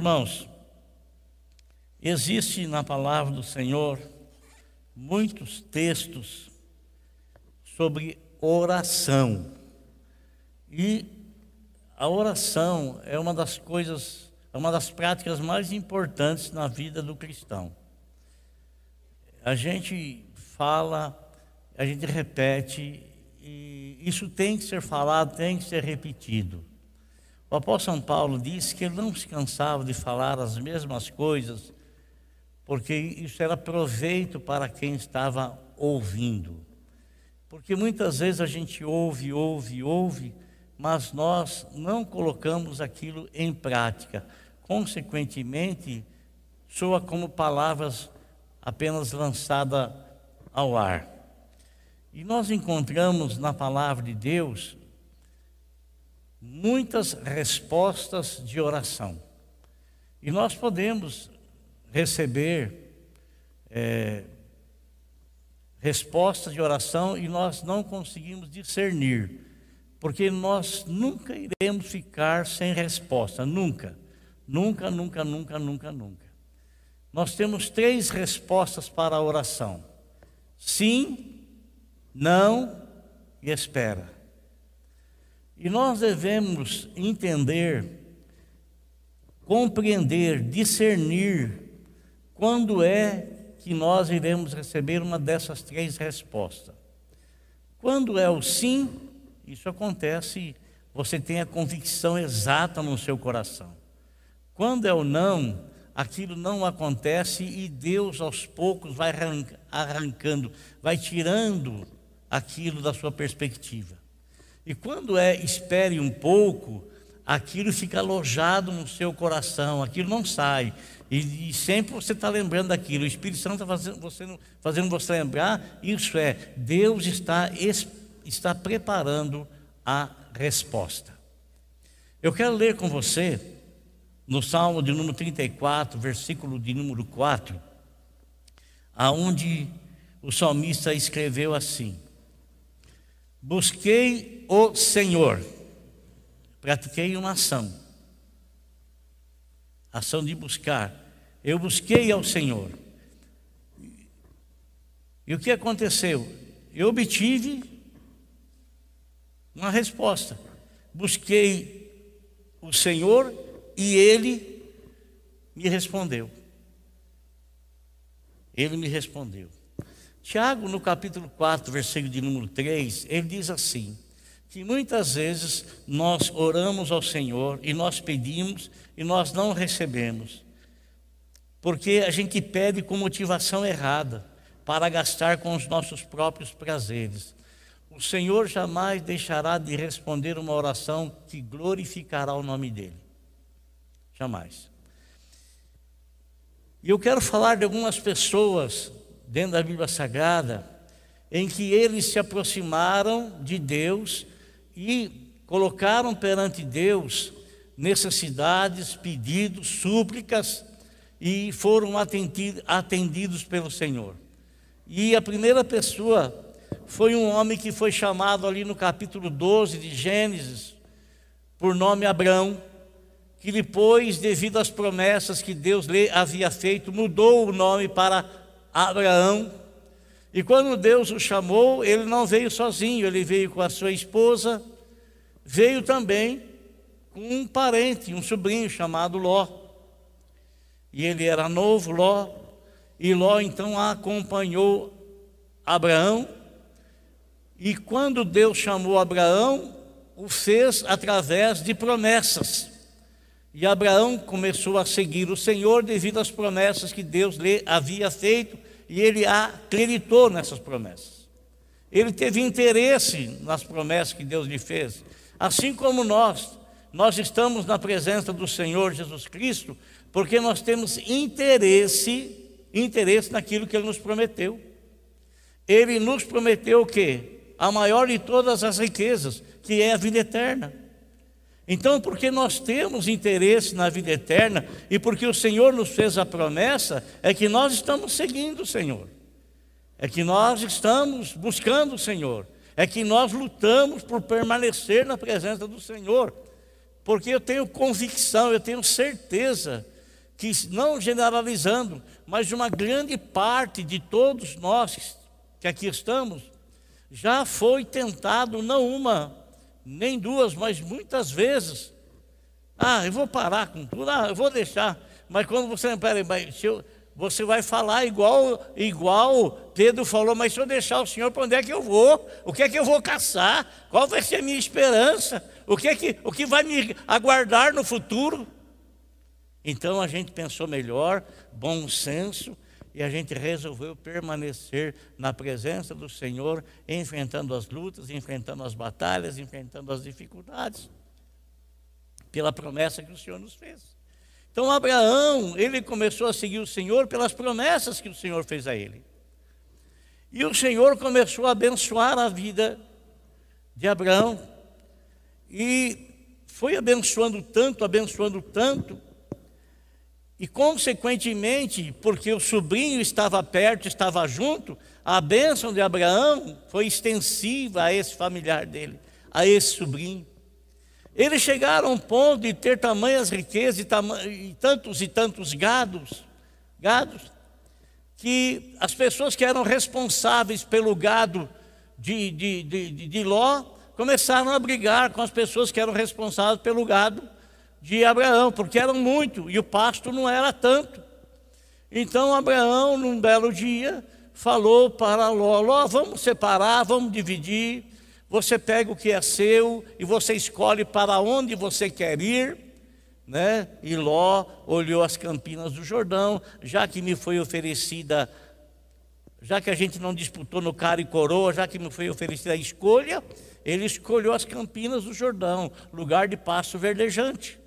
Irmãos, existe na palavra do Senhor muitos textos sobre oração. E a oração é uma das coisas, é uma das práticas mais importantes na vida do cristão. A gente fala, a gente repete, e isso tem que ser falado, tem que ser repetido. O apóstolo São Paulo disse que ele não se cansava de falar as mesmas coisas, porque isso era proveito para quem estava ouvindo. Porque muitas vezes a gente ouve, ouve, ouve, mas nós não colocamos aquilo em prática. Consequentemente, soa como palavras apenas lançadas ao ar. E nós encontramos na palavra de Deus muitas respostas de oração. E nós podemos receber é, respostas de oração e nós não conseguimos discernir, porque nós nunca iremos ficar sem resposta, nunca, nunca, nunca, nunca, nunca, nunca. Nós temos três respostas para a oração: sim, não e espera. E nós devemos entender, compreender, discernir quando é que nós iremos receber uma dessas três respostas. Quando é o sim, isso acontece, você tem a convicção exata no seu coração. Quando é o não, aquilo não acontece e Deus aos poucos vai arrancando, vai tirando aquilo da sua perspectiva. E quando é espere um pouco, aquilo fica alojado no seu coração, aquilo não sai. E, e sempre você está lembrando daquilo. O Espírito Santo está fazendo você, fazendo você lembrar. Isso é, Deus está, está preparando a resposta. Eu quero ler com você, no Salmo de número 34, versículo de número 4, aonde o salmista escreveu assim: Busquei o Senhor, pratiquei uma ação, ação de buscar. Eu busquei ao Senhor. E o que aconteceu? Eu obtive uma resposta. Busquei o Senhor e Ele me respondeu. Ele me respondeu. Tiago, no capítulo 4, versículo de número 3, ele diz assim: que muitas vezes nós oramos ao Senhor e nós pedimos e nós não recebemos, porque a gente pede com motivação errada, para gastar com os nossos próprios prazeres. O Senhor jamais deixará de responder uma oração que glorificará o nome dEle. Jamais. E eu quero falar de algumas pessoas dentro da Bíblia Sagrada, em que eles se aproximaram de Deus e colocaram perante Deus necessidades, pedidos, súplicas e foram atendidos pelo Senhor. E a primeira pessoa foi um homem que foi chamado ali no capítulo 12 de Gênesis, por nome Abraão, que depois, devido às promessas que Deus lhe havia feito, mudou o nome para Abraão. E quando Deus o chamou, ele não veio sozinho, ele veio com a sua esposa, veio também com um parente, um sobrinho chamado Ló. E ele era novo, Ló, e Ló então acompanhou Abraão. E quando Deus chamou Abraão, o fez através de promessas. E Abraão começou a seguir o Senhor devido às promessas que Deus lhe havia feito, e ele acreditou nessas promessas. Ele teve interesse nas promessas que Deus lhe fez. Assim como nós, nós estamos na presença do Senhor Jesus Cristo, porque nós temos interesse, interesse naquilo que ele nos prometeu. Ele nos prometeu o quê? A maior de todas as riquezas, que é a vida eterna. Então, porque nós temos interesse na vida eterna e porque o Senhor nos fez a promessa, é que nós estamos seguindo o Senhor, é que nós estamos buscando o Senhor, é que nós lutamos por permanecer na presença do Senhor, porque eu tenho convicção, eu tenho certeza que, não generalizando, mas uma grande parte de todos nós que aqui estamos, já foi tentado, não uma, nem duas, mas muitas vezes. Ah, eu vou parar com tudo, ah, eu vou deixar. Mas quando você, peraí, mas eu, você vai falar igual, igual Pedro falou, mas se eu deixar o Senhor, para onde é que eu vou? O que é que eu vou caçar? Qual vai ser a minha esperança? O que, é que, o que vai me aguardar no futuro? Então a gente pensou melhor, bom senso, e a gente resolveu permanecer na presença do Senhor, enfrentando as lutas, enfrentando as batalhas, enfrentando as dificuldades, pela promessa que o Senhor nos fez. Então Abraão, ele começou a seguir o Senhor pelas promessas que o Senhor fez a ele. E o Senhor começou a abençoar a vida de Abraão. E foi abençoando tanto, abençoando tanto, e, consequentemente, porque o sobrinho estava perto, estava junto, a bênção de Abraão foi extensiva a esse familiar dele, a esse sobrinho. Eles chegaram a um ponto de ter tamanhas riquezas e, tantos e tantos gados, gados, que as pessoas que eram responsáveis pelo gado de, de, de, de Ló começaram a brigar com as pessoas que eram responsáveis pelo gado de Abraão, porque eram muito e o pasto não era tanto. Então Abraão, num belo dia, falou para Ló: Ló, vamos separar, vamos dividir. Você pega o que é seu e você escolhe para onde você quer ir. Né? E Ló olhou as campinas do Jordão, já que me foi oferecida, já que a gente não disputou no cara e coroa, já que me foi oferecida a escolha, ele escolheu as campinas do Jordão, lugar de pasto verdejante.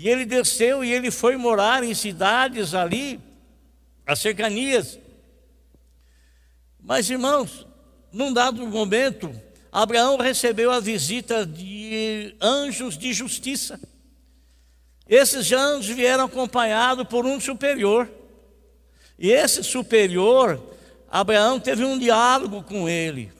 E ele desceu e ele foi morar em cidades ali, as cercanias. Mas, irmãos, num dado momento, Abraão recebeu a visita de anjos de justiça. Esses anjos vieram acompanhados por um superior. E esse superior, Abraão teve um diálogo com ele.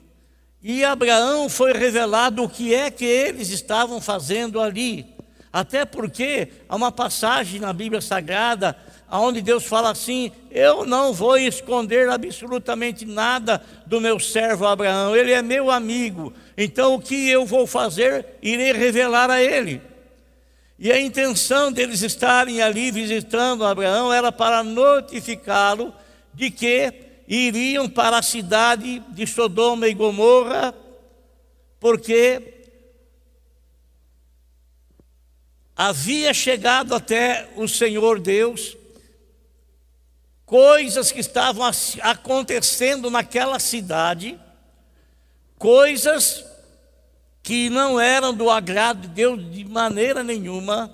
E Abraão foi revelado o que é que eles estavam fazendo ali. Até porque há uma passagem na Bíblia Sagrada onde Deus fala assim: Eu não vou esconder absolutamente nada do meu servo Abraão, ele é meu amigo, então o que eu vou fazer, irei revelar a ele. E a intenção deles estarem ali visitando Abraão era para notificá-lo de que iriam para a cidade de Sodoma e Gomorra, porque havia chegado até o Senhor Deus coisas que estavam acontecendo naquela cidade, coisas que não eram do agrado de Deus de maneira nenhuma,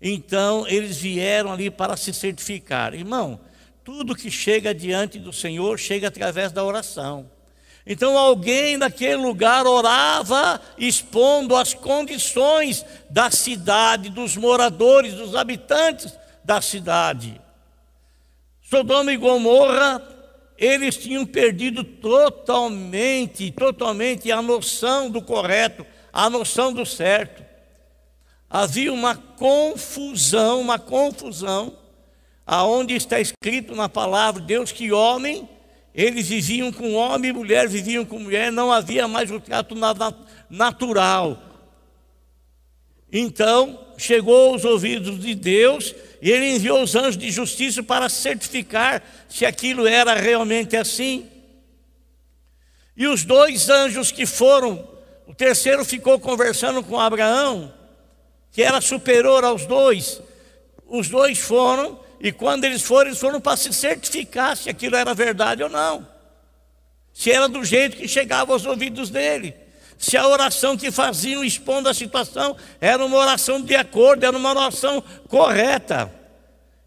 então eles vieram ali para se certificar. Irmão, tudo que chega diante do Senhor chega através da oração. Então alguém naquele lugar orava expondo as condições da cidade, dos moradores, dos habitantes da cidade. Sodoma e Gomorra, eles tinham perdido totalmente, totalmente a noção do correto, a noção do certo. Havia uma confusão, uma confusão, aonde está escrito na palavra de Deus que homem eles viviam com homem e mulher, viviam com mulher, não havia mais o trato natural. Então, chegou aos ouvidos de Deus e ele enviou os anjos de justiça para certificar se aquilo era realmente assim. E os dois anjos que foram, o terceiro ficou conversando com Abraão, que era superior aos dois. Os dois foram e quando eles foram, eles foram para se certificar se aquilo era verdade ou não. Se era do jeito que chegava aos ouvidos dele. Se a oração que faziam expondo a situação era uma oração de acordo, era uma oração correta.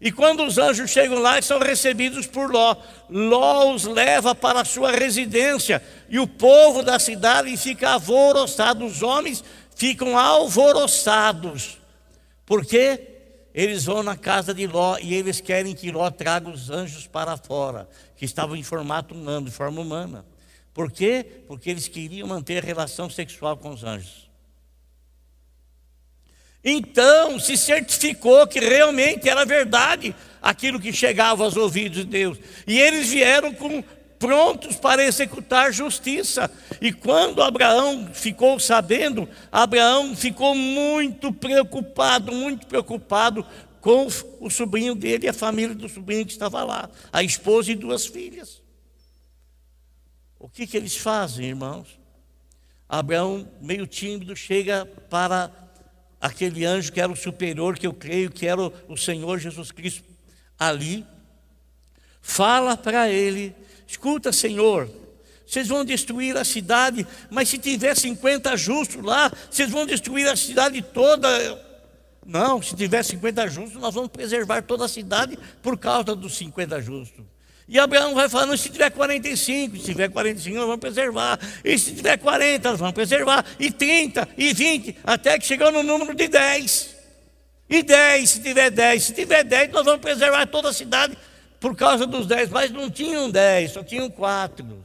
E quando os anjos chegam lá, são recebidos por Ló. Ló os leva para a sua residência. E o povo da cidade fica alvoroçado. Os homens ficam alvoroçados. Por quê? Eles vão na casa de Ló e eles querem que Ló traga os anjos para fora, que estavam em formato humano, de forma humana. Por quê? Porque eles queriam manter relação sexual com os anjos. Então se certificou que realmente era verdade aquilo que chegava aos ouvidos de Deus. E eles vieram com prontos para executar justiça. E quando Abraão ficou sabendo, Abraão ficou muito preocupado, muito preocupado com o sobrinho dele e a família do sobrinho que estava lá, a esposa e duas filhas. O que, que eles fazem, irmãos? Abraão, meio tímido, chega para aquele anjo que era o superior, que eu creio que era o Senhor Jesus Cristo ali. Fala para ele: escuta, Senhor, vocês vão destruir a cidade, mas se tiver 50 justos lá, vocês vão destruir a cidade toda. Não, se tiver 50 justos, nós vamos preservar toda a cidade por causa dos 50 justos. E Abraão vai falando: se tiver 45, se tiver 45, nós vamos preservar. E se tiver 40, nós vamos preservar. E 30, e 20, até que chegou no número de 10. E 10, se tiver 10, se tiver 10, nós vamos preservar toda a cidade por causa dos 10. Mas não tinham 10, só tinham 4.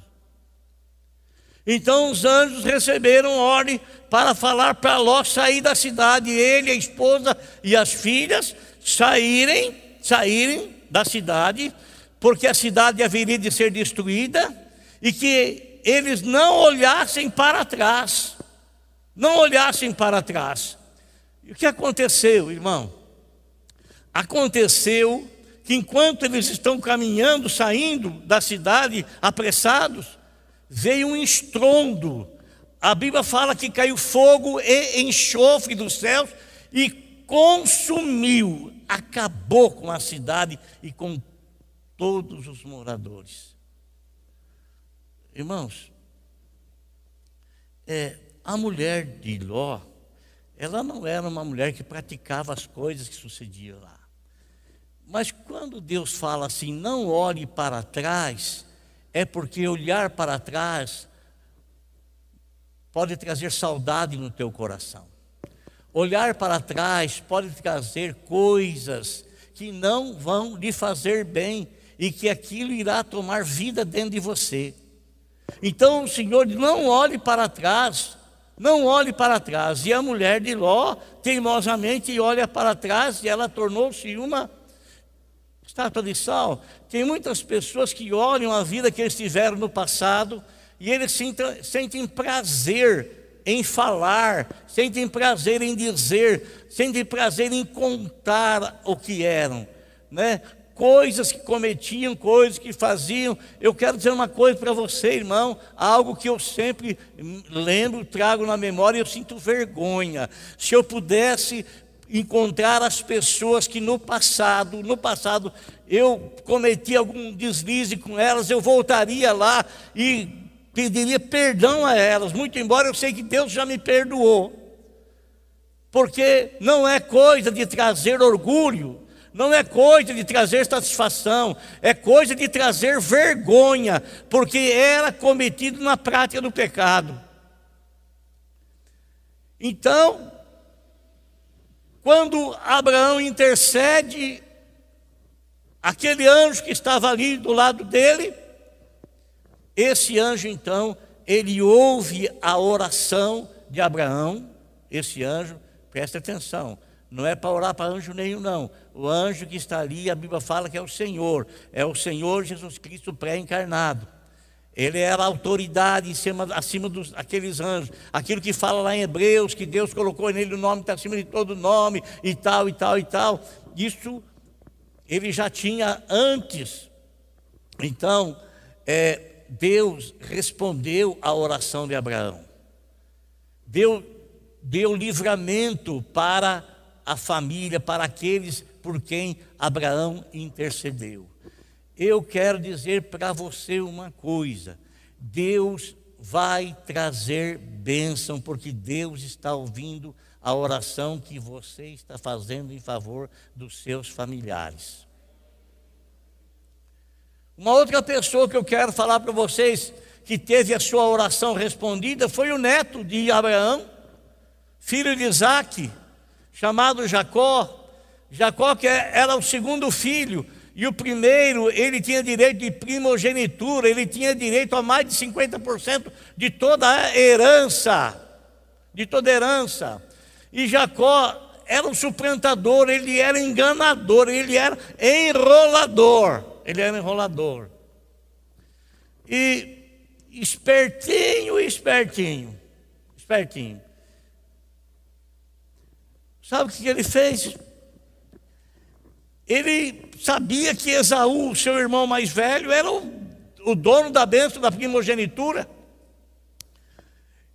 Então os anjos receberam ordem para falar para Ló sair da cidade, ele, a esposa e as filhas saírem, saírem da cidade porque a cidade haveria de ser destruída e que eles não olhassem para trás. Não olhassem para trás. E o que aconteceu, irmão? Aconteceu que enquanto eles estão caminhando, saindo da cidade apressados, veio um estrondo. A Bíblia fala que caiu fogo e enxofre dos céus e consumiu, acabou com a cidade e com todos os moradores. Irmãos, é, a mulher de Ló, ela não era uma mulher que praticava as coisas que sucediam lá. Mas quando Deus fala assim, não olhe para trás, é porque olhar para trás pode trazer saudade no teu coração. Olhar para trás pode trazer coisas que não vão lhe fazer bem e que aquilo irá tomar vida dentro de você. Então o Senhor não olhe para trás, não olhe para trás. E a mulher de Ló, teimosamente, olha para trás e ela tornou-se uma estátua de sal. Tem muitas pessoas que olham a vida que eles tiveram no passado e eles sentem, prazer em falar, sentem prazer em dizer, sentem prazer em contar o que eram. Né? coisas que cometiam, coisas que faziam. Eu quero dizer uma coisa para você, irmão, algo que eu sempre lembro, trago na memória e eu sinto vergonha. Se eu pudesse encontrar as pessoas que no passado, no passado eu cometi algum deslize com elas, eu voltaria lá e pediria perdão a elas, muito embora eu sei que Deus já me perdoou. Porque não é coisa de trazer orgulho, não é coisa de trazer satisfação, é coisa de trazer vergonha, porque era cometido na prática do pecado. Então, quando Abraão intercede, aquele anjo que estava ali do lado dele, esse anjo então, ele ouve a oração de Abraão, esse anjo, presta atenção, não é para orar para anjo nenhum, não. O anjo que está ali, a Bíblia fala que é o Senhor. É o Senhor Jesus Cristo pré-encarnado. Ele era autoridade em cima, acima dos, daqueles anjos. Aquilo que fala lá em Hebreus, que Deus colocou nele o nome, está acima de todo nome, e tal, e tal, e tal. Isso ele já tinha antes. Então, é, Deus respondeu à oração de Abraão. Deu, deu livramento para a família, para aqueles por quem Abraão intercedeu. Eu quero dizer para você uma coisa: Deus vai trazer bênção, porque Deus está ouvindo a oração que você está fazendo em favor dos seus familiares. Uma outra pessoa que eu quero falar para vocês que teve a sua oração respondida foi o neto de Abraão, filho de Isaac, chamado Jacó. Jacó que era o segundo filho, e o primeiro, ele tinha direito de primogenitura, ele tinha direito a mais de 50% de toda a herança, de toda a herança. E Jacó era um suplantador, ele era enganador, ele era enrolador. Ele era enrolador. E espertinho, espertinho, espertinho. Sabe o que ele fez? Ele sabia que Esaú, seu irmão mais velho, era o, o dono da bênção da primogenitura.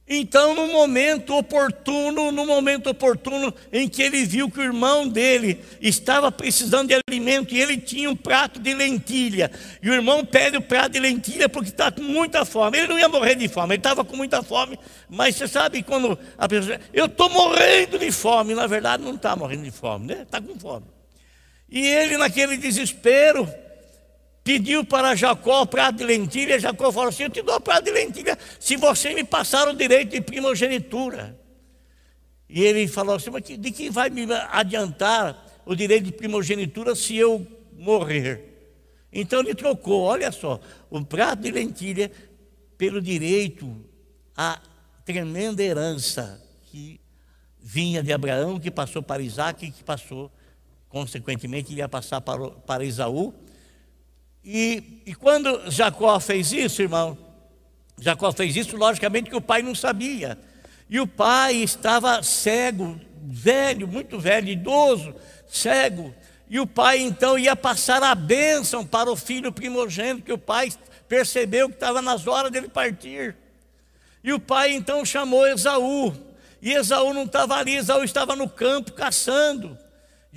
Então, no momento oportuno, no momento oportuno em que ele viu que o irmão dele estava precisando de alimento e ele tinha um prato de lentilha, e o irmão pede o prato de lentilha porque está com muita fome. Ele não ia morrer de fome, ele estava com muita fome, mas você sabe quando a pessoa, eu estou morrendo de fome, na verdade não está morrendo de fome, né? Está com fome. E ele, naquele desespero, pediu para Jacó prato de lentilha. Jacó falou assim: Eu te dou o prato de lentilha se você me passar o direito de primogenitura. E ele falou assim: Mas de que vai me adiantar o direito de primogenitura se eu morrer? Então ele trocou, olha só, o prato de lentilha pelo direito à tremenda herança que vinha de Abraão, que passou para Isaac que passou consequentemente, ele ia passar para, para Isaú. E, e quando Jacó fez isso, irmão, Jacó fez isso, logicamente que o pai não sabia. E o pai estava cego, velho, muito velho, idoso, cego. E o pai então ia passar a bênção para o filho primogênito, que o pai percebeu que estava nas horas dele partir. E o pai então chamou Esaú. E Esaú não estava ali, Esaú estava no campo caçando.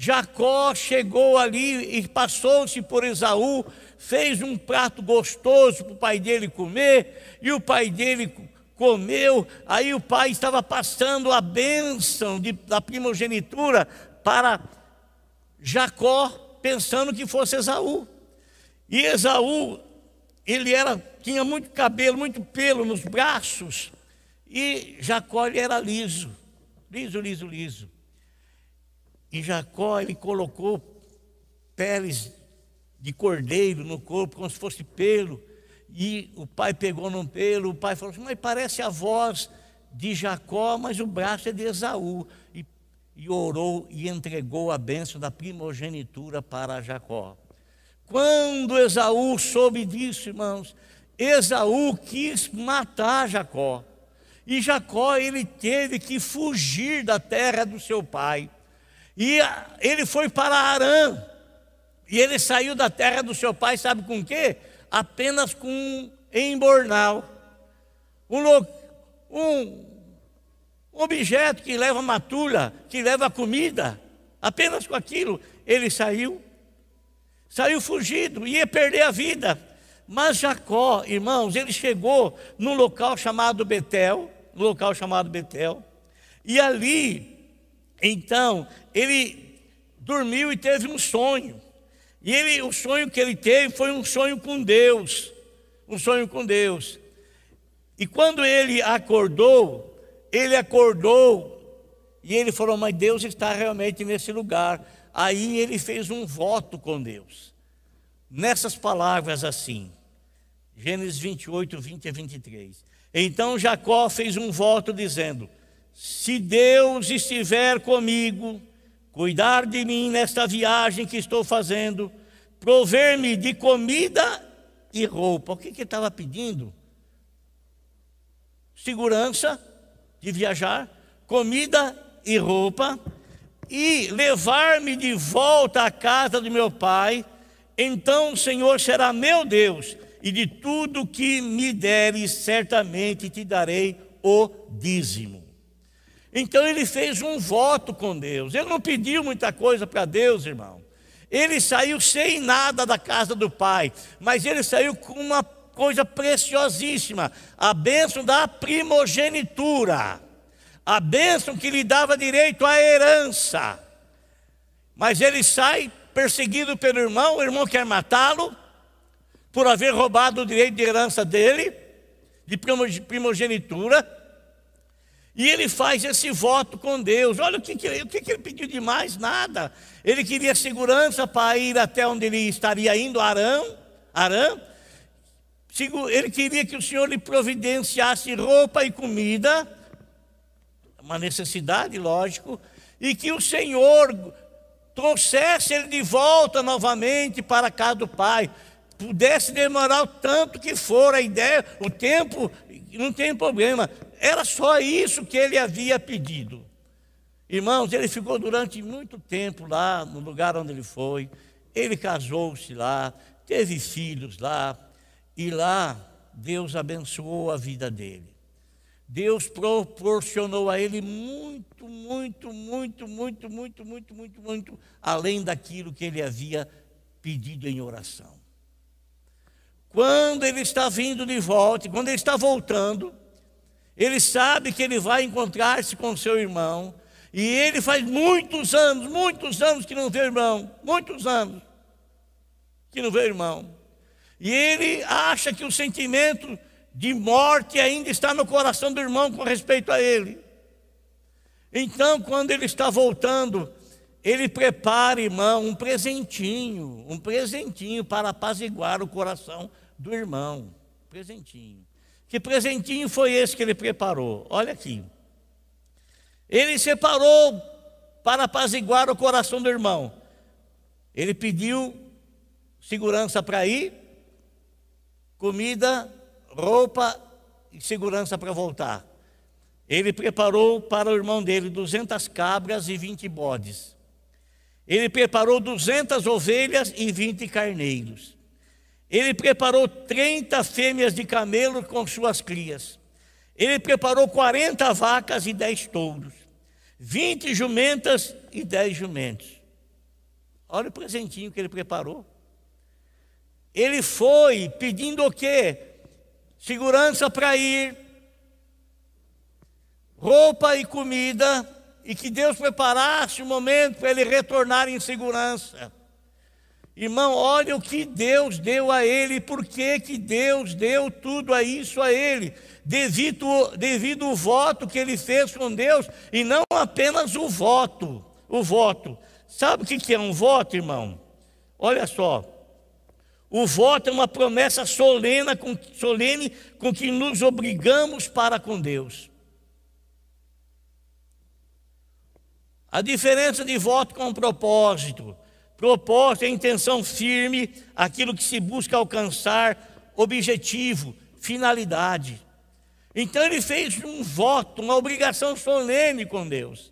Jacó chegou ali e passou-se por Esaú, fez um prato gostoso para o pai dele comer, e o pai dele comeu. Aí o pai estava passando a bênção de, da primogenitura para Jacó, pensando que fosse Esaú. E Esaú, ele era, tinha muito cabelo, muito pelo nos braços, e Jacó ele era liso, liso, liso, liso. E Jacó, ele colocou peles de cordeiro no corpo, como se fosse pelo. E o pai pegou num pelo, o pai falou assim, mas parece a voz de Jacó, mas o braço é de Esaú. E, e orou e entregou a bênção da primogenitura para Jacó. Quando Esaú soube disso, irmãos, Esaú quis matar Jacó. E Jacó, ele teve que fugir da terra do seu pai. E ele foi para Arã. E ele saiu da terra do seu pai, sabe com quê? Apenas com um embornal. Um, um objeto que leva matula, que leva comida. Apenas com aquilo ele saiu. Saiu fugido, ia perder a vida. Mas Jacó, irmãos, ele chegou num local chamado Betel, no local chamado Betel, e ali então, ele dormiu e teve um sonho. E ele, o sonho que ele teve foi um sonho com Deus. Um sonho com Deus. E quando ele acordou, ele acordou e ele falou: Mas Deus está realmente nesse lugar. Aí ele fez um voto com Deus. Nessas palavras assim, Gênesis 28, 20 a 23. Então Jacó fez um voto dizendo: se Deus estiver comigo, cuidar de mim nesta viagem que estou fazendo, prover-me de comida e roupa. O que, que ele estava pedindo? Segurança de viajar, comida e roupa, e levar-me de volta à casa do meu pai. Então o Senhor será meu Deus, e de tudo que me deres, certamente te darei o dízimo. Então ele fez um voto com Deus. Ele não pediu muita coisa para Deus, irmão. Ele saiu sem nada da casa do pai, mas ele saiu com uma coisa preciosíssima: a bênção da primogenitura, a bênção que lhe dava direito à herança. Mas ele sai perseguido pelo irmão, o irmão quer matá-lo por haver roubado o direito de herança dele, de primogenitura. E ele faz esse voto com Deus. Olha o que, o que, ele pediu de mais? Nada. Ele queria segurança para ir até onde ele estaria indo, Arão. Arã. Ele queria que o Senhor lhe providenciasse roupa e comida, uma necessidade, lógico. e que o Senhor trouxesse ele de volta novamente para a casa do pai. Pudesse demorar o tanto que for a ideia, o tempo, não tem problema. Era só isso que ele havia pedido. Irmãos, ele ficou durante muito tempo lá no lugar onde ele foi. Ele casou-se lá, teve filhos lá, e lá Deus abençoou a vida dele. Deus proporcionou a ele muito, muito, muito, muito, muito, muito, muito, muito, além daquilo que ele havia pedido em oração. Quando ele está vindo de volta, quando ele está voltando, ele sabe que ele vai encontrar-se com seu irmão, e ele faz muitos anos, muitos anos que não vê o irmão, muitos anos que não vê o irmão. E ele acha que o sentimento de morte ainda está no coração do irmão com respeito a ele. Então, quando ele está voltando, ele prepara, irmão, um presentinho, um presentinho para apaziguar o coração do irmão. Presentinho. Que presentinho foi esse que ele preparou? Olha aqui. Ele separou para apaziguar o coração do irmão. Ele pediu segurança para ir, comida, roupa e segurança para voltar. Ele preparou para o irmão dele 200 cabras e 20 bodes. Ele preparou 200 ovelhas e 20 carneiros. Ele preparou 30 fêmeas de camelo com suas crias. Ele preparou 40 vacas e 10 touros vinte jumentas e dez jumentos. Olha o presentinho que ele preparou. Ele foi pedindo o quê? Segurança para ir, roupa e comida, e que Deus preparasse o momento para ele retornar em segurança. Irmão, olha o que Deus deu a ele, por que, Deus deu tudo a isso a ele, devido, devido ao voto que ele fez com Deus, e não apenas o voto, o voto. Sabe o que é um voto, irmão? Olha só, o voto é uma promessa solene com, solene com que nos obrigamos para com Deus. A diferença de voto com propósito Propósito é intenção firme, aquilo que se busca alcançar, objetivo, finalidade. Então ele fez um voto, uma obrigação solene com Deus.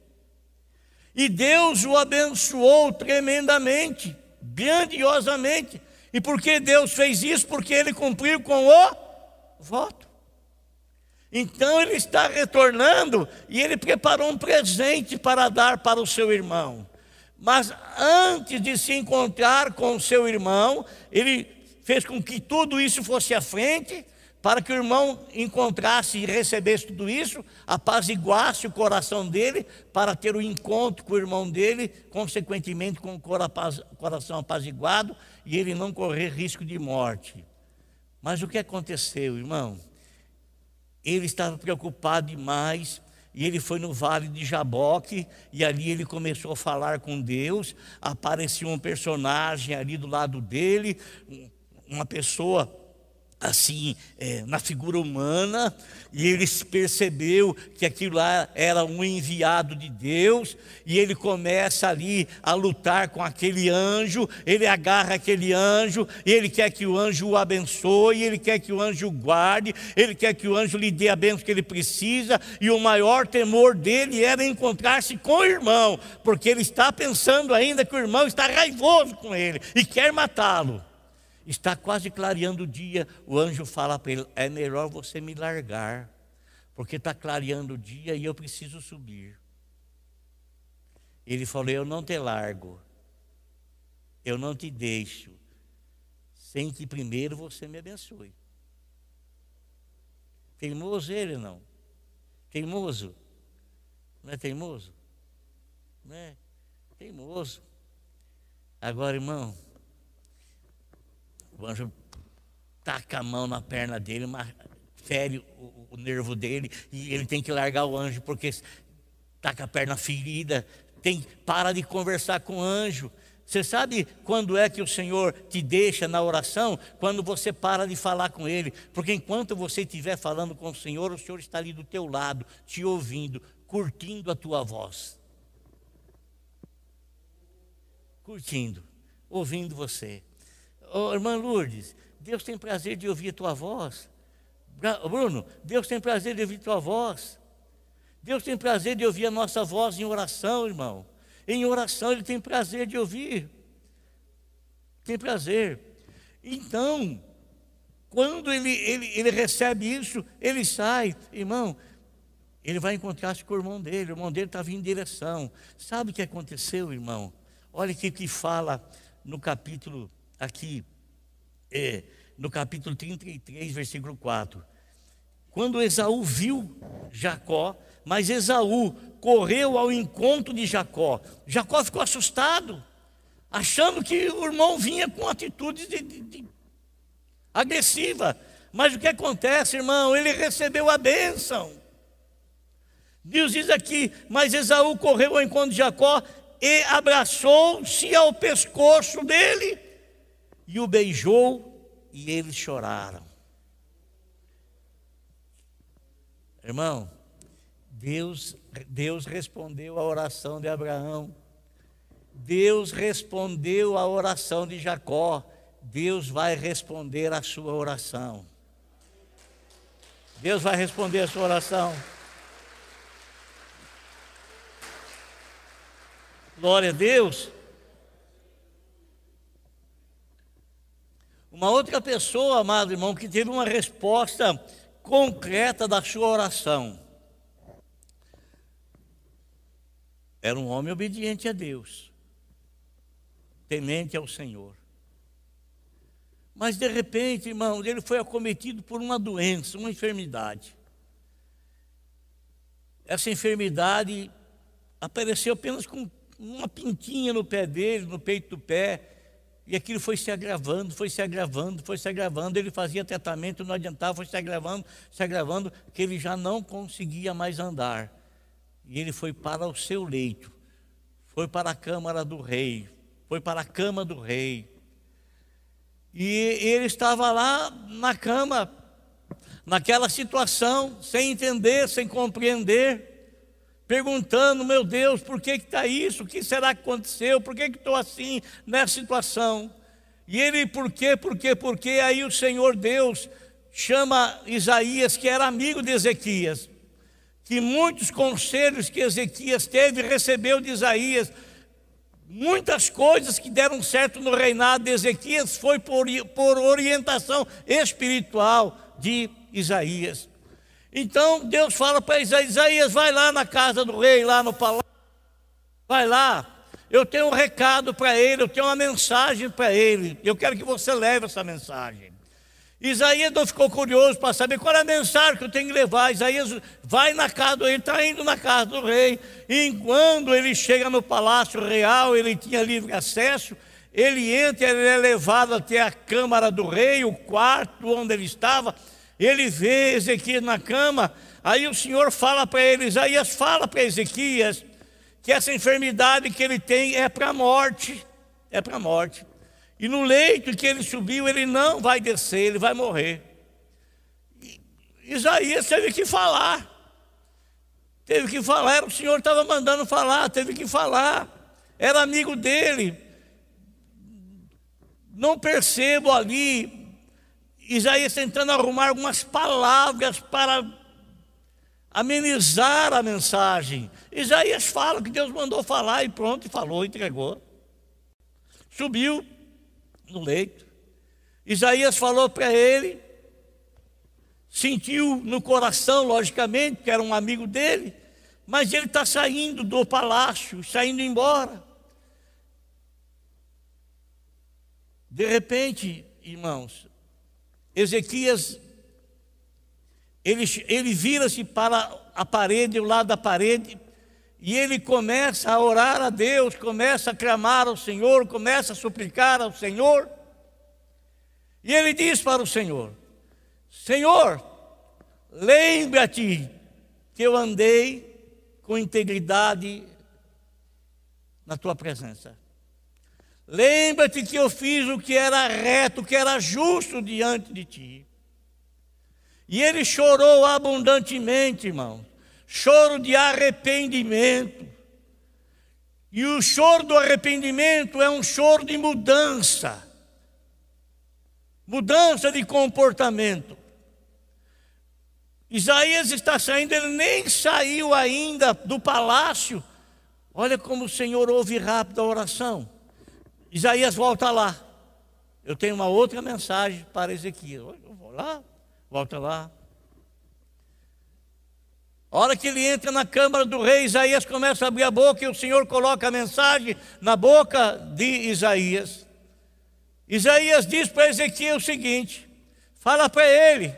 E Deus o abençoou tremendamente, grandiosamente. E por que Deus fez isso? Porque ele cumpriu com o voto. Então ele está retornando e ele preparou um presente para dar para o seu irmão. Mas antes de se encontrar com seu irmão, ele fez com que tudo isso fosse à frente, para que o irmão encontrasse e recebesse tudo isso, apaziguasse o coração dele, para ter o um encontro com o irmão dele, consequentemente com o coração apaziguado, e ele não correr risco de morte. Mas o que aconteceu, irmão? Ele estava preocupado demais e ele foi no vale de Jaboque, e ali ele começou a falar com Deus. Apareceu um personagem ali do lado dele, uma pessoa assim, é, na figura humana, e ele percebeu que aquilo lá era um enviado de Deus, e ele começa ali a lutar com aquele anjo, ele agarra aquele anjo, e ele quer que o anjo o abençoe, ele quer que o anjo o guarde, ele quer que o anjo lhe dê a bênção que ele precisa, e o maior temor dele era encontrar-se com o irmão, porque ele está pensando ainda que o irmão está raivoso com ele e quer matá-lo. Está quase clareando o dia, o anjo fala para ele: é melhor você me largar, porque está clareando o dia e eu preciso subir. Ele falou: Eu não te largo, eu não te deixo, sem que primeiro você me abençoe. Teimoso ele não? Teimoso? Não é teimoso? Não é? Teimoso. Agora, irmão, o anjo taca a mão na perna dele, fere o, o nervo dele e ele tem que largar o anjo porque está com a perna ferida. Tem, para de conversar com o anjo. Você sabe quando é que o Senhor te deixa na oração? Quando você para de falar com Ele. Porque enquanto você estiver falando com o Senhor, o Senhor está ali do teu lado, te ouvindo, curtindo a tua voz. curtindo, ouvindo você. Oh, irmã Lourdes, Deus tem prazer de ouvir a tua voz. Bruno, Deus tem prazer de ouvir a tua voz. Deus tem prazer de ouvir a nossa voz em oração, irmão. Em oração Ele tem prazer de ouvir. Tem prazer. Então, quando ele, ele, ele recebe isso, ele sai, irmão, ele vai encontrar-se com o irmão dele, o irmão dele vindo em direção. Sabe o que aconteceu, irmão? Olha o que, que fala no capítulo aqui, é, no capítulo 33, versículo 4. Quando Esaú viu Jacó, mas Esaú correu ao encontro de Jacó. Jacó ficou assustado, achando que o irmão vinha com atitudes de, de, de agressiva. Mas o que acontece, irmão? Ele recebeu a bênção. Deus diz aqui: Mas Esaú correu ao encontro de Jacó e abraçou-se ao pescoço dele e o beijou, e eles choraram. Irmão, Deus, Deus respondeu a oração de Abraão. Deus respondeu a oração de Jacó. Deus vai responder a sua oração. Deus vai responder a sua oração. Glória a Deus. Uma outra pessoa, amado irmão, que teve uma resposta concreta da sua oração. Era um homem obediente a Deus, temente ao Senhor. Mas de repente, irmão, ele foi acometido por uma doença, uma enfermidade. Essa enfermidade apareceu apenas com uma pintinha no pé dele, no peito do pé, e aquilo foi se agravando, foi se agravando, foi se agravando. Ele fazia tratamento, não adiantava, foi se agravando, se agravando, que ele já não conseguia mais andar. E ele foi para o seu leito, foi para a câmara do rei, foi para a cama do rei. E ele estava lá na cama, naquela situação, sem entender, sem compreender, perguntando: meu Deus, por que está isso? O que será que aconteceu? Por que estou assim nessa situação? E ele, por quê, por quê, por quê? Aí o Senhor Deus chama Isaías, que era amigo de Ezequias, que muitos conselhos que Ezequias teve recebeu de Isaías, Muitas coisas que deram certo no reinado de Ezequias foi por, por orientação espiritual de Isaías. Então Deus fala para Isaías: Isaías, vai lá na casa do rei, lá no palácio. Vai lá, eu tenho um recado para ele, eu tenho uma mensagem para ele. Eu quero que você leve essa mensagem. Isaías não ficou curioso para saber qual é a mensagem que eu tenho que levar. Isaías vai na casa do rei, está indo na casa do rei. E quando ele chega no palácio real, ele tinha livre acesso. Ele entra, ele é levado até a câmara do rei, o quarto onde ele estava. Ele vê Ezequias na cama. Aí o Senhor fala para ele, Isaías fala para Ezequias que essa enfermidade que ele tem é para a morte. É para a morte. E no leito que ele subiu, ele não vai descer, ele vai morrer. E Isaías teve que falar. Teve que falar, o Senhor estava mandando falar, teve que falar. Era amigo dele. Não percebo ali Isaías tentando arrumar algumas palavras para amenizar a mensagem. Isaías fala que Deus mandou falar e pronto, e falou, entregou. Subiu, no leito. Isaías falou para ele, sentiu no coração, logicamente, que era um amigo dele, mas ele está saindo do palácio, saindo embora. De repente, irmãos, Ezequias, ele, ele vira-se para a parede, o lado da parede, e ele começa a orar a Deus, começa a clamar ao Senhor, começa a suplicar ao Senhor. E ele diz para o Senhor: Senhor, lembra-te que eu andei com integridade na tua presença. Lembra-te que eu fiz o que era reto, o que era justo diante de ti. E ele chorou abundantemente, irmão choro de arrependimento. E o choro do arrependimento é um choro de mudança mudança de comportamento. Isaías está saindo, ele nem saiu ainda do palácio. Olha como o Senhor ouve rápido a oração. Isaías volta lá. Eu tenho uma outra mensagem para Ezequias. Eu vou lá, volta lá. A hora que ele entra na câmara do rei, Isaías começa a abrir a boca e o Senhor coloca a mensagem na boca de Isaías. Isaías diz para Ezequiel o seguinte: fala para ele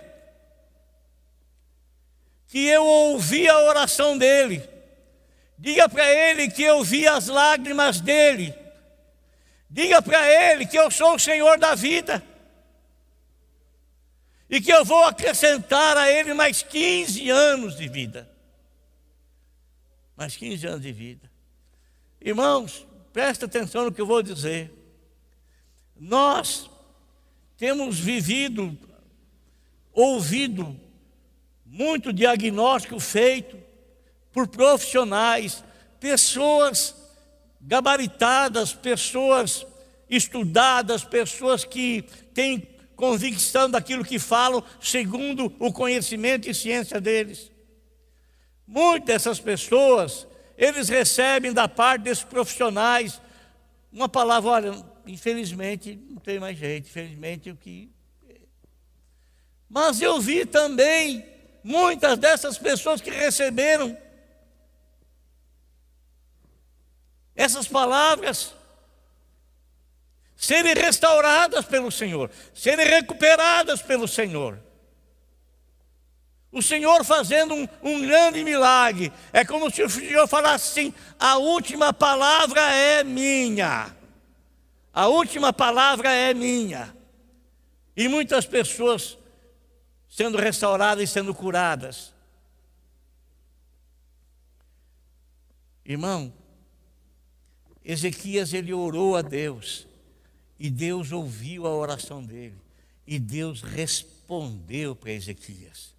que eu ouvi a oração dele, diga para ele que eu vi as lágrimas dele, diga para ele que eu sou o Senhor da vida e que eu vou acrescentar a ele mais 15 anos de vida. Mais 15 anos de vida. Irmãos, presta atenção no que eu vou dizer. Nós temos vivido, ouvido muito diagnóstico feito por profissionais, pessoas gabaritadas, pessoas estudadas, pessoas que têm convicção daquilo que falam, segundo o conhecimento e ciência deles. Muitas dessas pessoas, eles recebem da parte desses profissionais uma palavra, olha, infelizmente não tem mais jeito, infelizmente o que. Mas eu vi também muitas dessas pessoas que receberam essas palavras serem restauradas pelo Senhor, serem recuperadas pelo Senhor. O Senhor fazendo um, um, grande milagre. É como se o Senhor falasse assim: a última palavra é minha. A última palavra é minha. E muitas pessoas sendo restauradas e sendo curadas. Irmão, Ezequias ele orou a Deus e Deus ouviu a oração dele e Deus respondeu para Ezequias.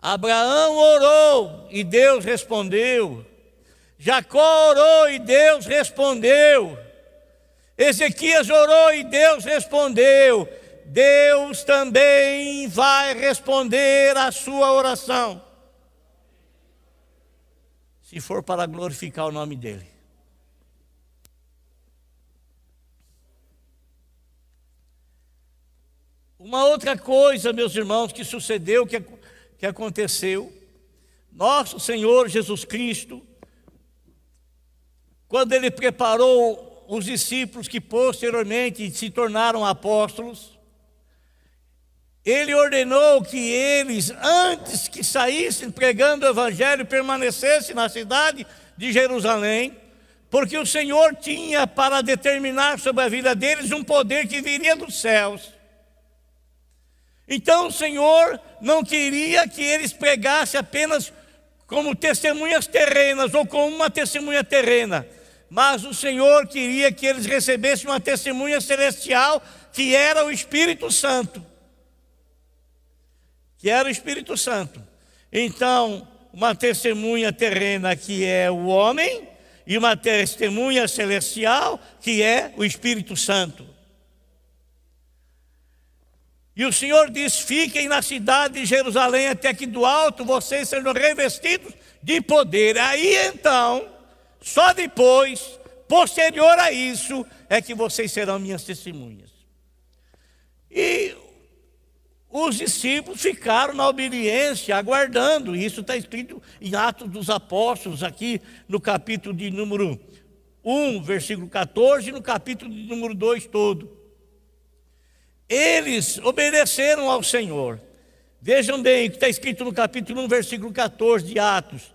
Abraão orou e Deus respondeu. Jacó orou e Deus respondeu. Ezequias orou e Deus respondeu. Deus também vai responder a sua oração. Se for para glorificar o nome dEle. Uma outra coisa, meus irmãos, que sucedeu, que, que aconteceu, nosso Senhor Jesus Cristo, quando Ele preparou os discípulos que posteriormente se tornaram apóstolos, ele ordenou que eles, antes que saíssem pregando o evangelho, permanecessem na cidade de Jerusalém, porque o Senhor tinha para determinar sobre a vida deles um poder que viria dos céus. Então o Senhor não queria que eles pregassem apenas como testemunhas terrenas ou como uma testemunha terrena, mas o Senhor queria que eles recebessem uma testemunha celestial, que era o Espírito Santo. Que era o Espírito Santo. Então, uma testemunha terrena, que é o homem, e uma testemunha celestial, que é o Espírito Santo. E o Senhor diz: fiquem na cidade de Jerusalém até que do alto vocês sejam revestidos de poder. Aí então só depois, posterior a isso, é que vocês serão minhas testemunhas. E os discípulos ficaram na obediência, aguardando. Isso está escrito em Atos dos Apóstolos, aqui no capítulo de número 1, versículo 14, e no capítulo de número 2 todo. Eles obedeceram ao Senhor. Vejam bem o que está escrito no capítulo 1, versículo 14 de Atos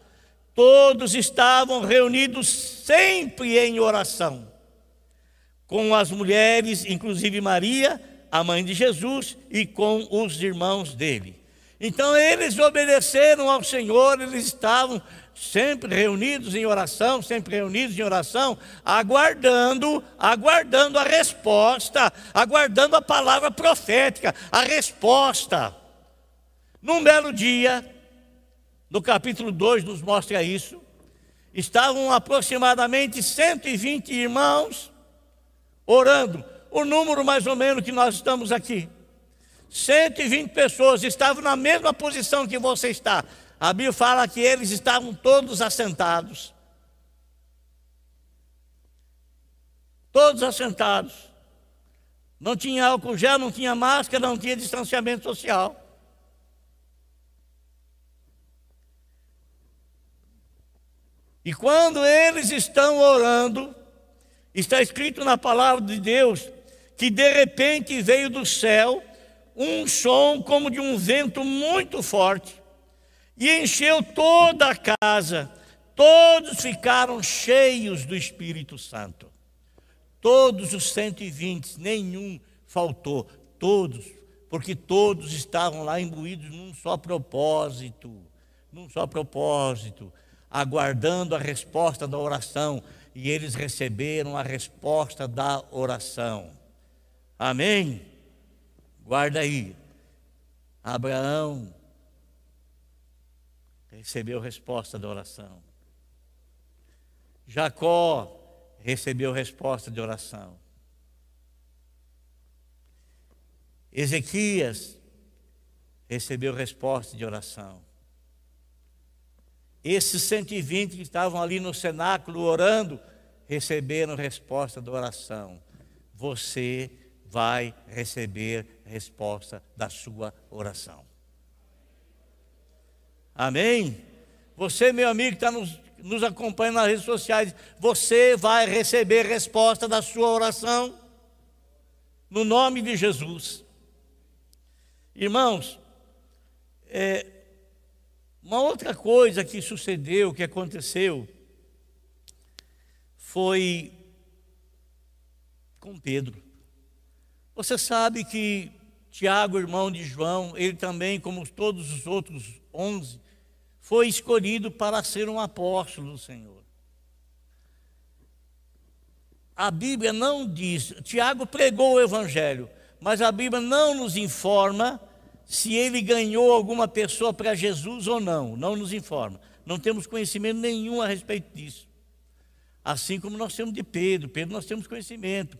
todos estavam reunidos sempre em oração, com as mulheres, inclusive Maria, a mãe de Jesus, e com os irmãos dele. Então eles obedeceram ao Senhor, eles estavam sempre reunidos em oração, sempre reunidos em oração, aguardando, aguardando a resposta, aguardando a palavra profética, a resposta. Num belo dia, no capítulo 2 nos mostra isso. estavam aproximadamente 120 irmãos orando, o número mais ou menos que nós estamos aqui. 120 pessoas estavam na mesma posição que você está. A Bíblia fala que eles estavam todos assentados. Todos assentados. Não tinha álcool gel, não tinha máscara, não tinha distanciamento social. E quando eles estão orando, está escrito na palavra de Deus que de repente veio do céu um som como de um vento muito forte e encheu toda a casa. Todos ficaram cheios do Espírito Santo. Todos os 120, nenhum faltou, todos, porque todos estavam lá imbuídos num só propósito, num só propósito aguardando a resposta da oração, e eles receberam a resposta da oração. Amém? Guarda aí. Abraão recebeu resposta da oração. Jacó recebeu resposta de oração. Ezequias recebeu resposta de oração. Esses 120 que estavam ali no cenáculo orando, receberam resposta da oração. Você vai receber resposta da sua oração. Amém? Você, meu amigo, que está nos, nos acompanhando nas redes sociais, você vai receber resposta da sua oração, no nome de Jesus. Irmãos, é, uma outra coisa que sucedeu, que aconteceu, foi com Pedro. Você sabe que Tiago, irmão de João, ele também, como todos os outros onze, foi escolhido para ser um apóstolo do Senhor. A Bíblia não diz, Tiago pregou o Evangelho, mas a Bíblia não nos informa se ele ganhou alguma pessoa para Jesus ou não, não nos informa. Não temos conhecimento nenhum a respeito disso. Assim como nós temos de Pedro, Pedro nós temos conhecimento.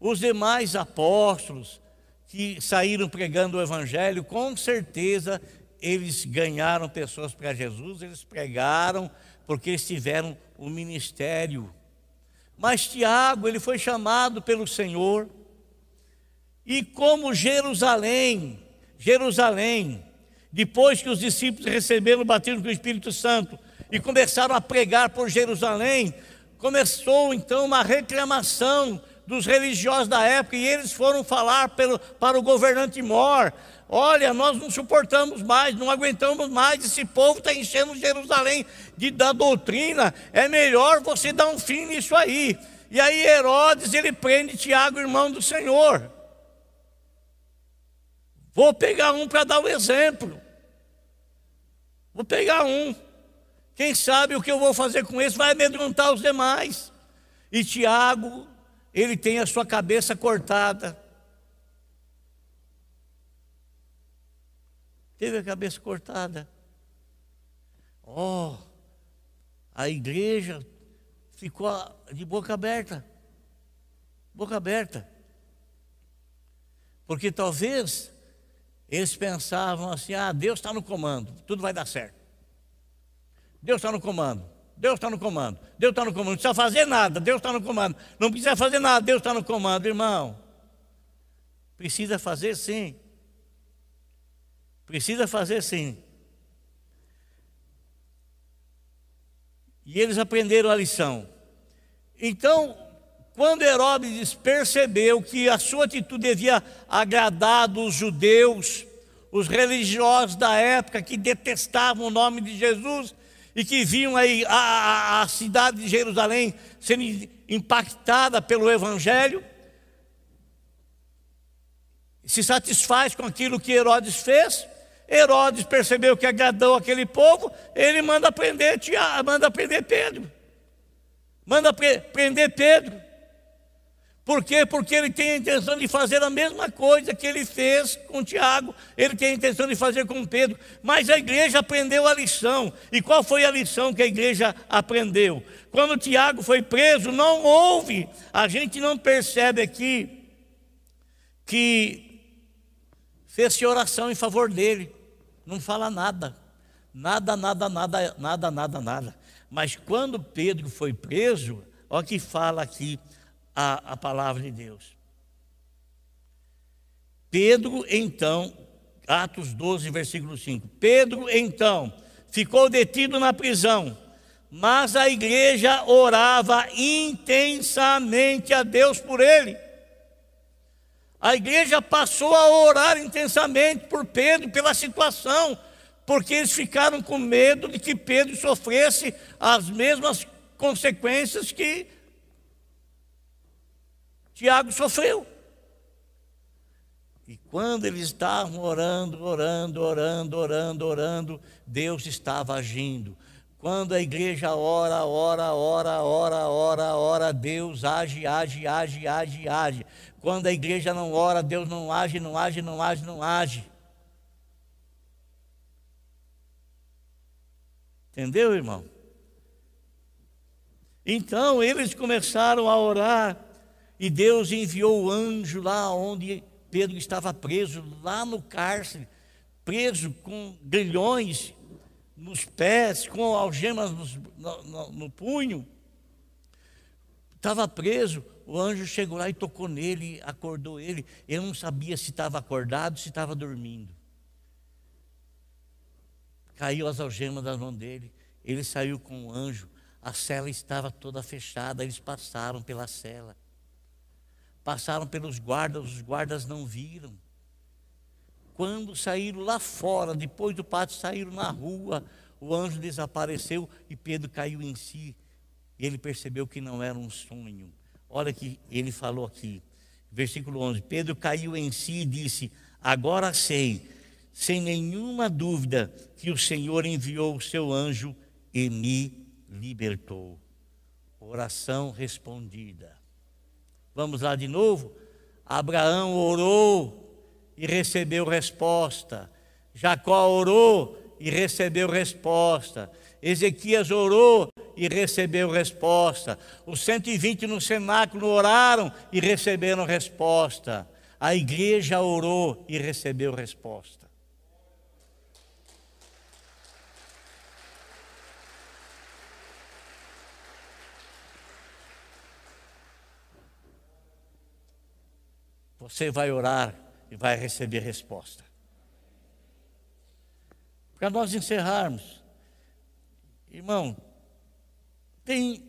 Os demais apóstolos que saíram pregando o Evangelho, com certeza eles ganharam pessoas para Jesus, eles pregaram, porque eles tiveram o ministério. Mas Tiago, ele foi chamado pelo Senhor, e como Jerusalém Jerusalém, depois que os discípulos receberam o batismo com o Espírito Santo e começaram a pregar por Jerusalém, começou então uma reclamação dos religiosos da época e eles foram falar pelo, para o governante Mor: Olha, nós não suportamos mais, não aguentamos mais, esse povo está enchendo Jerusalém de, da doutrina, é melhor você dar um fim nisso aí. E aí Herodes ele prende Tiago, irmão do Senhor. Vou pegar um para dar o exemplo. Vou pegar um. Quem sabe o que eu vou fazer com esse vai amedrontar os demais. E Tiago, ele tem a sua cabeça cortada. Teve a cabeça cortada. Oh, a igreja ficou de boca aberta. Boca aberta. Porque talvez eles pensavam assim: ah, Deus está no comando, tudo vai dar certo. Deus está no comando, Deus está no comando, Deus está no comando, não precisa fazer nada, Deus está no comando, não precisa fazer nada, Deus está no comando, irmão. Precisa fazer sim. Precisa fazer sim. E eles aprenderam a lição. Então, quando Herodes percebeu que a sua atitude havia agradado os judeus, os religiosos da época que detestavam o nome de Jesus e que viam aí a, a, a cidade de Jerusalém sendo impactada pelo Evangelho, se satisfaz com aquilo que Herodes fez. Herodes percebeu que agradou aquele povo, ele manda prender, manda prender Pedro. Manda prender Pedro. Por quê? Porque ele tem a intenção de fazer a mesma coisa que ele fez com Tiago, ele tem a intenção de fazer com Pedro, mas a igreja aprendeu a lição. E qual foi a lição que a igreja aprendeu? Quando Tiago foi preso, não houve, a gente não percebe aqui que fez oração em favor dele, não fala nada, nada, nada, nada, nada, nada, nada. Mas quando Pedro foi preso, olha que fala aqui a, a palavra de Deus. Pedro, então, Atos 12, versículo 5. Pedro, então, ficou detido na prisão, mas a igreja orava intensamente a Deus por ele. A igreja passou a orar intensamente por Pedro, pela situação, porque eles ficaram com medo de que Pedro sofresse as mesmas consequências que Tiago sofreu. E quando eles estavam orando, orando, orando, orando, orando, Deus estava agindo. Quando a igreja ora, ora, ora, ora, ora, ora, Deus age, age, age, age, age. Quando a igreja não ora, Deus não age, não age, não age, não age. Entendeu, irmão? Então eles começaram a orar e Deus enviou o anjo lá onde Pedro estava preso, lá no cárcere, preso com grilhões nos pés, com algemas no, no, no punho. Estava preso, o anjo chegou lá e tocou nele, acordou ele. Eu não sabia se estava acordado, se estava dormindo. Caiu as algemas das mãos dele. Ele saiu com o anjo. A cela estava toda fechada. Eles passaram pela cela passaram pelos guardas, os guardas não viram. Quando saíram lá fora, depois do pátio, saíram na rua, o anjo desapareceu e Pedro caiu em si. E ele percebeu que não era um sonho. Olha que ele falou aqui, versículo 11: Pedro caiu em si e disse: Agora sei, sem nenhuma dúvida, que o Senhor enviou o seu anjo e me libertou. Oração respondida. Vamos lá de novo. Abraão orou e recebeu resposta. Jacó orou e recebeu resposta. Ezequias orou e recebeu resposta. Os 120 no cenáculo oraram e receberam resposta. A igreja orou e recebeu resposta. você vai orar e vai receber resposta. Para nós encerrarmos, irmão, tem.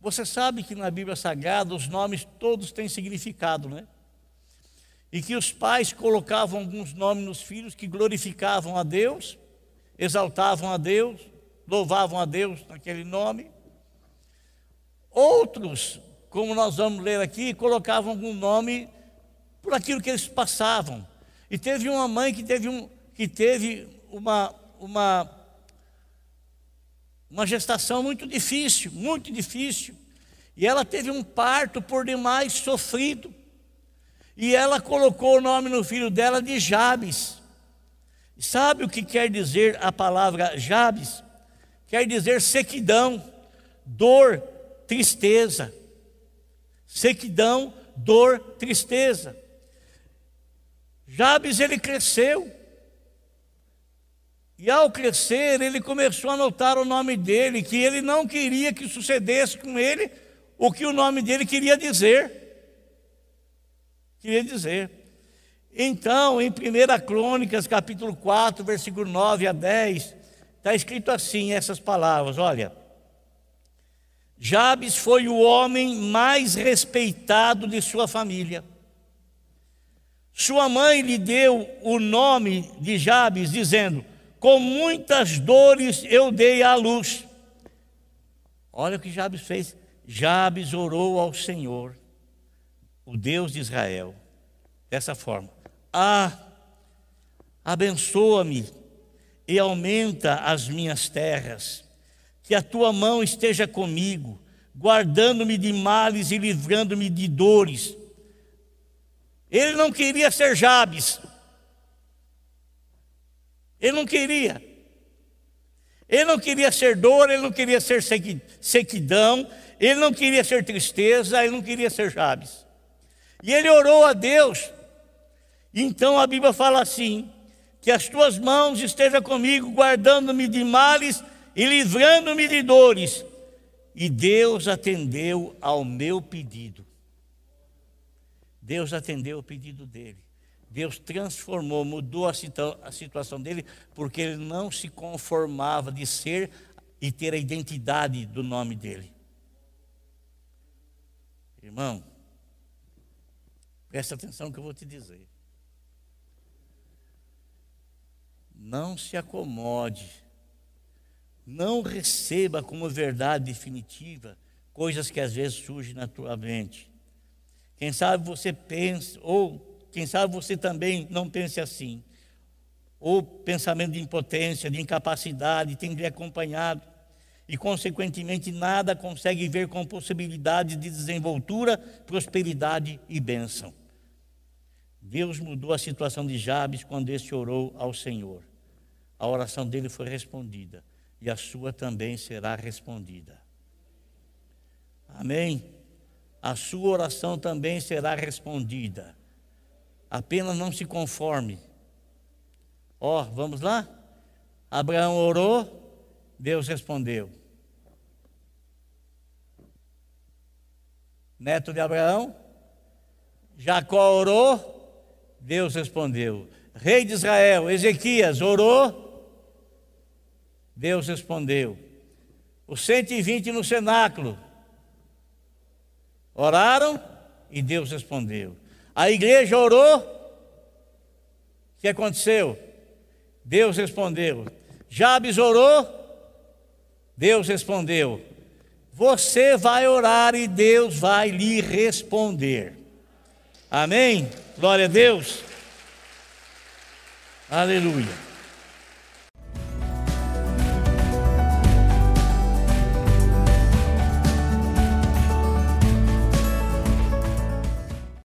Você sabe que na Bíblia Sagrada os nomes todos têm significado, né? E que os pais colocavam alguns nomes nos filhos que glorificavam a Deus, exaltavam a Deus, louvavam a Deus naquele nome. Outros como nós vamos ler aqui, colocavam algum nome por aquilo que eles passavam. E teve uma mãe que teve, um, que teve uma, uma, uma gestação muito difícil, muito difícil. E ela teve um parto por demais sofrido. E ela colocou o nome no filho dela de Jabes. Sabe o que quer dizer a palavra Jabes? Quer dizer sequidão, dor, tristeza sequidão, dor, tristeza. Jabes ele cresceu. E ao crescer, ele começou a notar o nome dele, que ele não queria que sucedesse com ele o que o nome dele queria dizer. Queria dizer. Então, em 1 Crônicas, capítulo 4, versículo 9 a 10, está escrito assim essas palavras: olha. Jabes foi o homem mais respeitado de sua família. Sua mãe lhe deu o nome de Jabes, dizendo: Com muitas dores eu dei à luz. Olha o que Jabes fez. Jabes orou ao Senhor, o Deus de Israel, dessa forma: Ah, abençoa-me e aumenta as minhas terras que a tua mão esteja comigo, guardando-me de males e livrando-me de dores. Ele não queria ser Jabes. Ele não queria. Ele não queria ser dor, ele não queria ser sequidão, ele não queria ser tristeza, ele não queria ser Jabes. E ele orou a Deus. Então a Bíblia fala assim: que as tuas mãos estejam comigo, guardando-me de males e livrando-me de dores. E Deus atendeu ao meu pedido. Deus atendeu o pedido dele. Deus transformou, mudou a, a situação dele, porque ele não se conformava de ser e ter a identidade do nome dele. Irmão, presta atenção que eu vou te dizer. Não se acomode, não receba como verdade definitiva coisas que às vezes surgem na tua mente. Quem sabe você pensa, ou quem sabe você também não pense assim. Ou pensamento de impotência, de incapacidade, tem lhe acompanhado. E, consequentemente, nada consegue ver com possibilidade de desenvoltura, prosperidade e bênção. Deus mudou a situação de Jabes quando este orou ao Senhor. A oração dele foi respondida e a sua também será respondida. Amém? A sua oração também será respondida. Apenas não se conforme. Ó, oh, vamos lá? Abraão orou, Deus respondeu. Neto de Abraão, Jacó orou, Deus respondeu. Rei de Israel, Ezequias orou, Deus respondeu. Os 120 no cenáculo oraram e Deus respondeu. A igreja orou. O que aconteceu? Deus respondeu. Jabes orou. Deus respondeu. Você vai orar e Deus vai lhe responder. Amém? Glória a Deus. Aleluia.